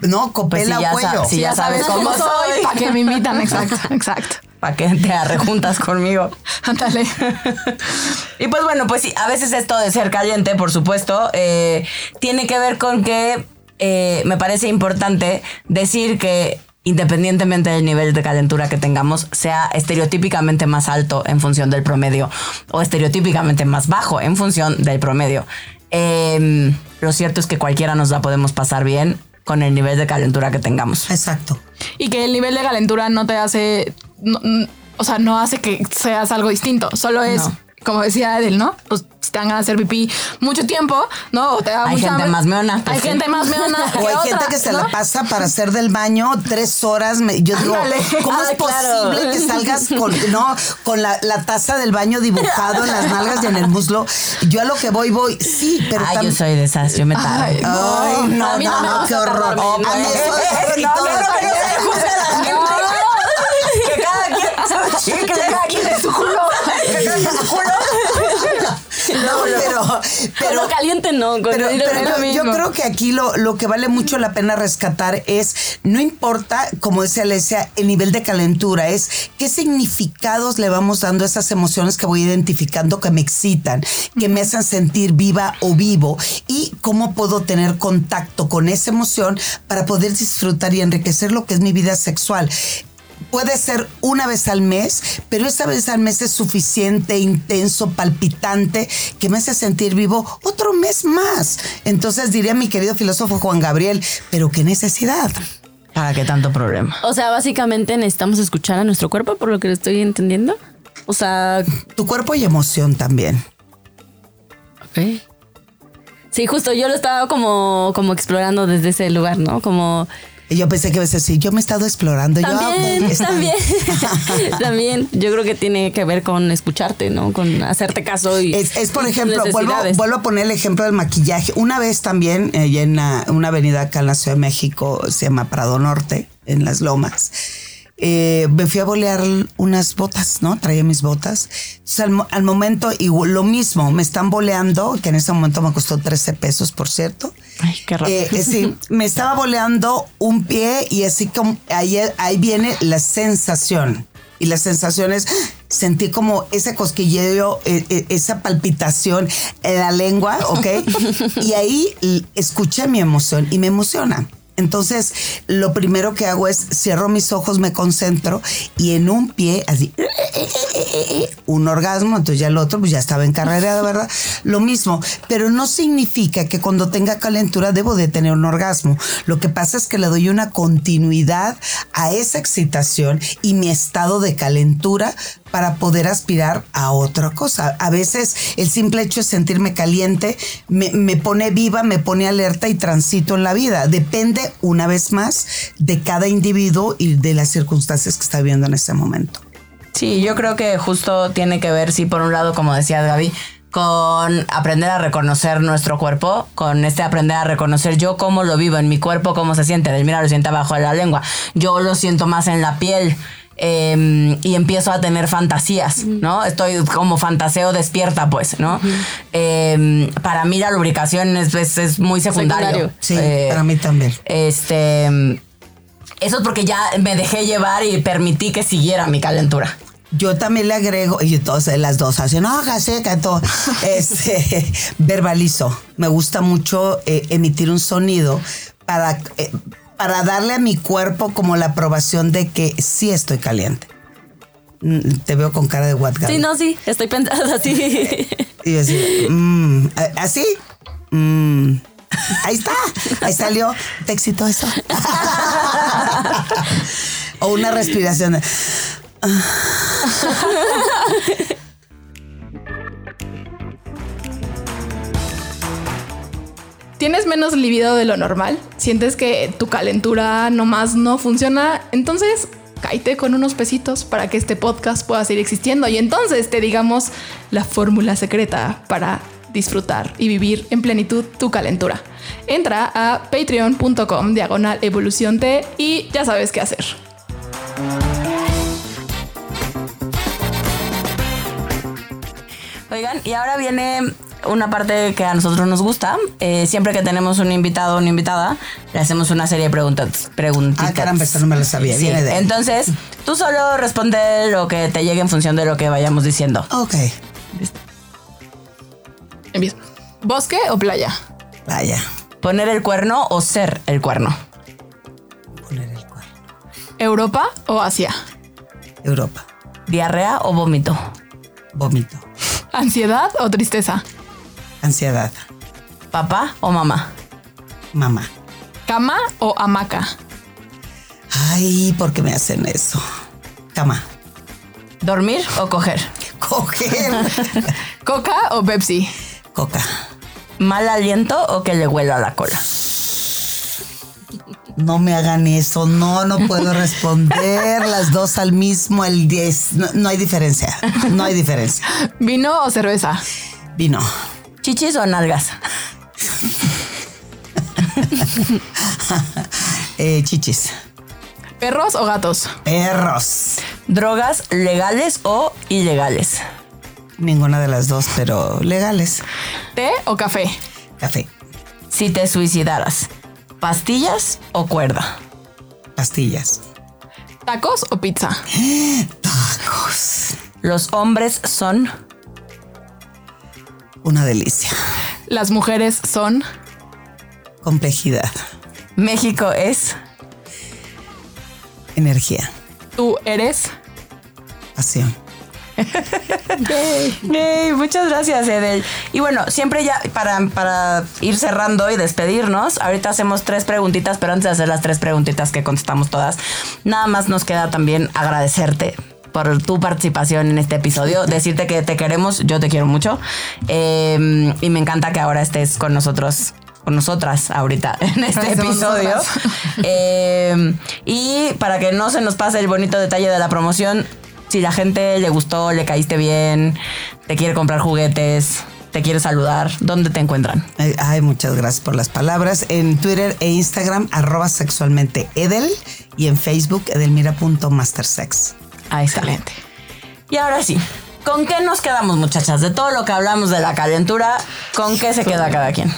no, copela pues cuello. si ya sabes cómo soy. Para que me invitan, <laughs> exacto, exacto. Para que te arrejuntas conmigo. Ándale. <laughs> y pues bueno, pues sí, a veces esto de ser caliente, por supuesto, eh, tiene que ver con que eh, me parece importante decir que independientemente del nivel de calentura que tengamos, sea estereotípicamente más alto en función del promedio o estereotípicamente más bajo en función del promedio. Em, lo cierto es que cualquiera nos la podemos pasar bien con el nivel de calentura que tengamos. Exacto. Y que el nivel de calentura no te hace, o sea, no hace que seas algo distinto, solo es como decía él, ¿no? Pues si te van a hacer pipí mucho tiempo, ¿no? O te da hay gente más meona. Pues hay gente más meona. o hay gente que se la pasa para hacer del baño tres horas. Yo digo, ¿cómo es posible que salgas con, no, con la, taza del baño dibujado en las nalgas y en el muslo? Yo a lo que voy, voy, sí, pero. Ay, yo soy de esas, yo me tardo. Ay, no, no, no, qué horror. A mí eso, no, que cada quien, que cada quien es su culo. Que cada quien es su culo. No, pero, pero caliente no. pero, yo creo que aquí lo, lo, que vale mucho la pena rescatar es, no importa, como decía Alesia, el nivel de calentura, es qué significados le vamos dando a esas emociones que voy identificando que me excitan, que me hacen sentir viva o vivo y cómo puedo tener contacto con esa emoción para poder disfrutar y enriquecer lo que es mi vida sexual puede ser una vez al mes, pero esa vez al mes es suficiente, intenso, palpitante, que me hace sentir vivo otro mes más. Entonces diría mi querido filósofo Juan Gabriel, pero qué necesidad. ¿Para qué tanto problema? O sea, básicamente necesitamos escuchar a nuestro cuerpo, por lo que estoy entendiendo. O sea... Tu cuerpo y emoción también. Ok. Sí, justo yo lo estaba como, como explorando desde ese lugar, ¿no? Como y yo pensé que a decir, yo me he estado explorando. También, yo, también, <laughs> también. Yo creo que tiene que ver con escucharte, ¿no? Con hacerte caso y. Es, por ejemplo, vuelvo, vuelvo, a poner el ejemplo del maquillaje. Una vez también, eh, en una, avenida acá en la Ciudad de México, se llama Prado Norte, en Las Lomas. Eh, me fui a bolear unas botas, ¿no? Traía mis botas. Entonces, al, momento, y lo mismo, me están boleando, que en ese momento me costó 13 pesos, por cierto. Ay, qué rápido. Eh, sí, <laughs> me estaba boleando un pie y así como ahí, ahí viene la sensación. Y las sensaciones, sentí como ese cosquilleo, eh, eh, esa palpitación en la lengua, ¿ok? <laughs> y ahí escuché mi emoción y me emociona. Entonces, lo primero que hago es cierro mis ojos, me concentro y en un pie, así, un orgasmo, entonces ya el otro, pues ya estaba en carrera, ¿verdad? Lo mismo, pero no significa que cuando tenga calentura debo de tener un orgasmo. Lo que pasa es que le doy una continuidad a esa excitación y mi estado de calentura para poder aspirar a otra cosa. A veces el simple hecho de sentirme caliente me, pone viva, me pone alerta y transito en la vida. Depende una vez más de cada individuo y de las circunstancias que está viviendo en ese momento. Sí, yo creo que justo tiene que ver, sí, por un lado, como decía Gaby, con aprender a reconocer nuestro cuerpo, con este aprender a reconocer yo cómo lo vivo en mi cuerpo, cómo se siente. Mira lo siente abajo de la lengua. Yo lo siento más en la piel. Em, y empiezo a tener fantasías, ¿no? Estoy como fantaseo despierta, pues, ¿no? Em, para mí la lubricación es, es, muy secundario. Sí, eh, para mí también. Este, eso es porque ya me dejé llevar y permití que siguiera mi calentura. Yo también le agrego, y entonces las dos hacen, no, seca, todo. <laughs> Este, verbalizo. Me gusta mucho eh, emitir un sonido para eh, para darle a mi cuerpo como la aprobación de que sí estoy caliente. Mm, te veo con cara de what Sí, no, sí, estoy pensando así. <laughs> Y así, mm, así. Mm, ahí está, ahí salió. ¿Te excitó eso? <laughs> o una respiración. Tienes menos libido de lo normal, sientes que tu calentura nomás no funciona, entonces cáite con unos pesitos para que este podcast pueda seguir existiendo y entonces te digamos la fórmula secreta para disfrutar y vivir en plenitud tu calentura. Entra a patreon.com diagonal evolución T y ya sabes qué hacer. Oigan, y ahora viene una parte que a nosotros nos gusta. Eh, siempre que tenemos un invitado o una invitada, le hacemos una serie de preguntas. preguntitas. Ah, caramba, esto no me lo sabía. Sí, Viene de... Entonces, tú solo responde lo que te llegue en función de lo que vayamos diciendo. Ok, Empiezo. ¿Bosque o playa? vaya. Poner el cuerno o ser el cuerno. Poner el cuerno. ¿Europa o Asia? Europa. Diarrea o vómito. Vómito. ¿Ansiedad o tristeza? Ansiedad. Papá o mamá. Mamá. ¿Cama o hamaca? Ay, ¿por qué me hacen eso? Cama. Dormir o coger. <laughs> Coger. <laughs> ¿Coca o Pepsi? Coca. Mal aliento o que le huela la cola. No me hagan eso. No, no puedo responder <laughs> las dos al mismo, el 10. No, no hay diferencia. No hay diferencia. ¿Vino o cerveza? Vino. Chichis o nalgas. <laughs> Eh, chichis. ¿Perros o gatos? Perros. Drogas legales o ilegales. Ninguna de las dos, pero legales. ¿Té o café? Café. Si te suicidaras, pastillas o cuerda. Pastillas. ¿Tacos o pizza? <gasps> Tacos. Los hombres son Una delicia. ¿Las mujeres son? Complejidad. México es Energía. ¿Tú eres? Pasión. <laughs> Yay, muchas gracias, Edel. Y bueno, siempre ya para, para ir cerrando y despedirnos, ahorita hacemos tres preguntitas, pero antes de hacer las tres preguntitas que contestamos todas, nada más nos queda también agradecerte por tu participación en este episodio, decirte que te queremos, yo te quiero mucho eh, y me encanta que ahora estés con nosotros con nosotras ahorita <laughs> en este episodio. Eh, y para que no se nos pase el bonito detalle de la promoción, si la gente le gustó, le caíste bien, te quiere comprar juguetes, te quiere saludar, ¿dónde te encuentran? Ay, muchas gracias por las palabras. En Twitter e Instagram, arroba sexualmente Edel. Y en Facebook, edelmira.mastersex. Ah, excelente. Y ahora sí, ¿con qué nos quedamos, muchachas? De todo lo que hablamos de la calentura, ¿con qué se queda cada quien?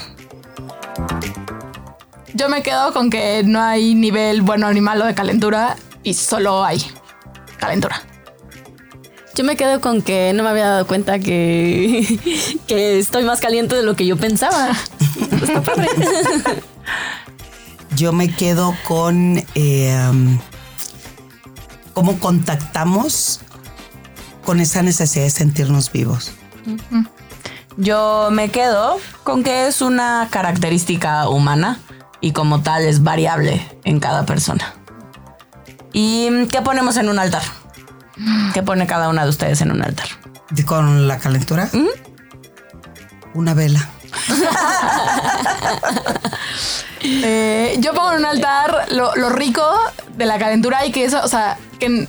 Yo me quedo con que no hay nivel bueno ni malo de calentura y solo hay calentura. Yo me quedo con que no me había dado cuenta que, <laughs> que estoy más caliente de lo que yo pensaba. Está padre. Yo me quedo con eh, um, cómo contactamos con esa necesidad de sentirnos vivos. Yo me quedo con que es una característica humana y como tal es variable en cada persona. ¿Y qué ponemos en un altar? ¿Qué pone cada una de ustedes en un altar? ¿De- ¿Con la calentura? Una vela. <laughs> Eh, yo pongo en un altar lo, lo rico de la calentura y que eso, o sea, que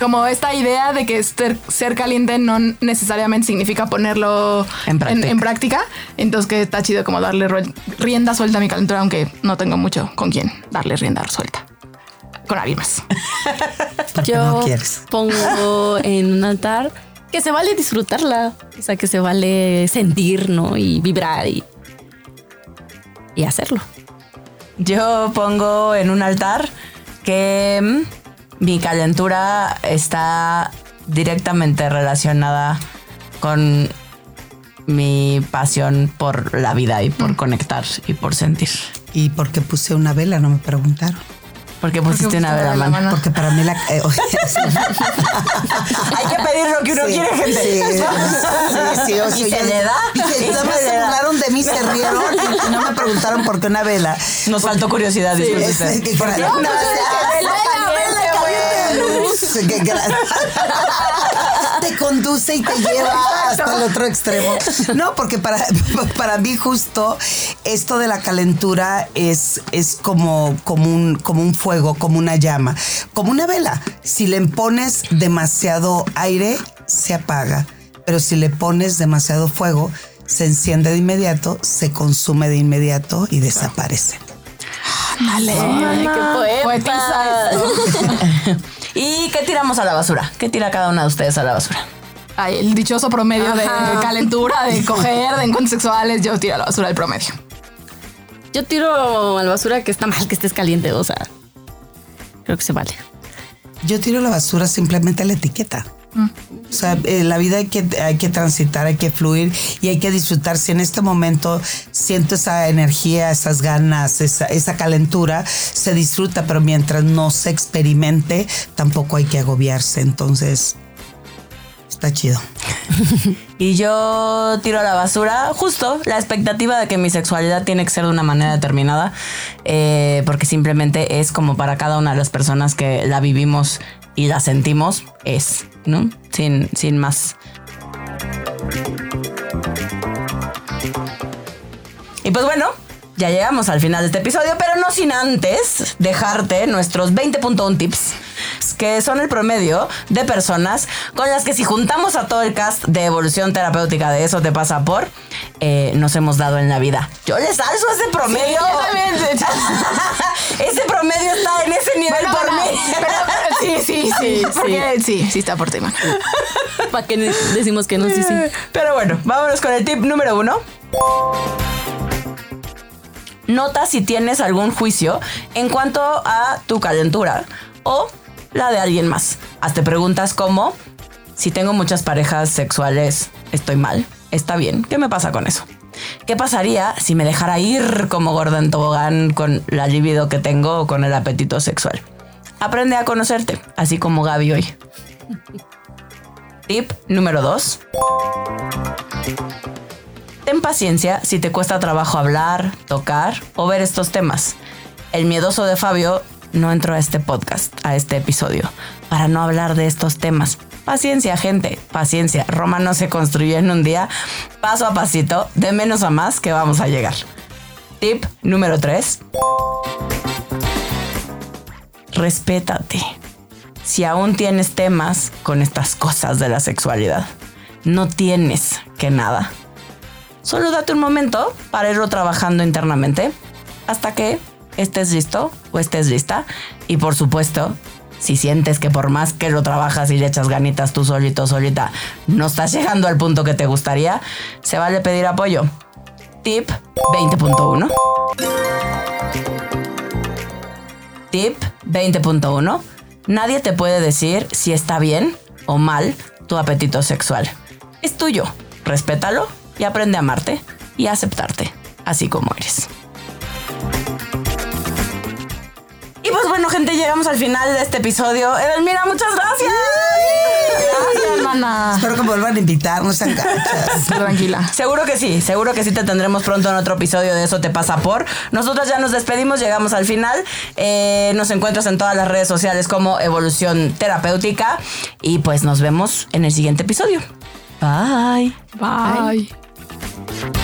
como esta idea de que ser, ser caliente no necesariamente significa ponerlo En práctica. en práctica. Entonces que está chido como darle rienda suelta a mi calentura, aunque no tengo mucho con quién darle rienda suelta. Con alguien más. <laughs> Porque Yo no quieres. pongo en un altar que se vale disfrutarla. O sea, que se vale sentir, ¿no? Y vibrar y, y hacerlo. Yo pongo en un altar que mm, mi calentura está directamente relacionada con mi pasión por la vida y por conectar y por sentir. ¿Y por qué puse una vela? No me preguntaron. Porque pusiste una vela, la mano. mano? Porque para mí la... eh, <laughs> Hay que pedir lo que uno Sí, quiere, gente. Sí, sí, sí, o sea, ¿Y se le da? Dije, ¿Y nada más se burlaron de mí, se <laughs> rieron y no me preguntaron por qué una vela. Nos faltó curiosidad, disculpe Es- que- vela <laughs> te conduce y te lleva hasta el otro extremo. No, porque para, <laughs> para mí justo esto de la calentura es, es como, como, un, como un fuego, como una llama, como una vela. Si le pones demasiado aire, se apaga. Pero si le pones demasiado fuego, se enciende de inmediato, se consume de inmediato y desaparece. Dale. qué poeta. <laughs> ¿Y qué tiramos a la basura? ¿Qué tira cada una de ustedes a la basura? Ay, el dichoso promedio de calentura, de coger, de encuentros sexuales, yo tiro a la basura el promedio. Yo tiro a la basura que está mal que estés caliente, o sea, creo que se vale. Yo tiro a la basura simplemente la etiqueta. O sea, eh, la vida hay que, hay que transitar, hay que fluir y hay que disfrutar. Si en este momento siento esa energía, esas ganas, esa, esa calentura, se disfruta, pero mientras no se experimente, tampoco hay que agobiarse. Entonces, está chido. <laughs> y yo tiro a la basura justo la expectativa de que mi sexualidad tiene que ser de una manera determinada, eh, porque simplemente es como para cada una de las personas que la vivimos y la sentimos, es, ¿no? Sin, sin más. Y pues bueno, ya llegamos al final de este episodio, pero no sin antes dejarte nuestros 20.1 tips que son el promedio de personas con las que si juntamos a todo el cast de evolución terapéutica de eso te pasa por, eh, nos hemos dado en la vida. Yo les alzo ese promedio. <laughs> ese promedio está en ese nivel por mí. <laughs> sí, sí, sí. <laughs> sí. sí, sí está por ti, ¿Para qué decimos que no? Sí, sí. Pero bueno, vámonos con el tip número uno. Nota si tienes algún juicio en cuanto a tu calentura o la de alguien más. Hazte preguntas como, si tengo muchas parejas sexuales, ¿estoy mal? ¿Está bien? ¿Qué me pasa con eso? ¿Qué pasaría si me dejara ir como gorda en tobogán con la libido que tengo o con el apetito sexual? Aprende a conocerte, así como Gaby hoy. Tip número 2. Ten paciencia si te cuesta trabajo hablar, tocar o ver estos temas. El miedoso de Fabio no entró a este podcast, a este episodio, para no hablar de estos temas. Paciencia, gente, paciencia. Roma no se construyó en un día, paso a pasito, de menos a más que vamos a llegar. Tip número 3. Respétate. Si aún tienes temas con estas cosas de la sexualidad, no tienes que nada. Solo date un momento para irlo trabajando internamente hasta que estés listo o estés lista. Y por supuesto, si sientes que por más que lo trabajas y le echas ganitas tú solito, solita, no estás llegando al punto que te gustaría, se vale pedir apoyo. Tip 20.1. Tip 20.1. Nadie te puede decir si está bien o mal tu apetito sexual. Es tuyo. Respétalo y aprende a amarte y a aceptarte, así como eres. Pues bueno, gente, llegamos al final de este episodio. Edelmira, muchas gracias. Gracias, hermana. Espero que vuelvan a invitarnos a Tranquila. Seguro que sí, seguro que sí te tendremos pronto en otro episodio de Eso te pasa por. Nosotros ya nos despedimos, llegamos al final. Eh, nos encuentras en todas las redes sociales como Evolución Terapéutica. Y pues nos vemos en el siguiente episodio. Bye. Bye.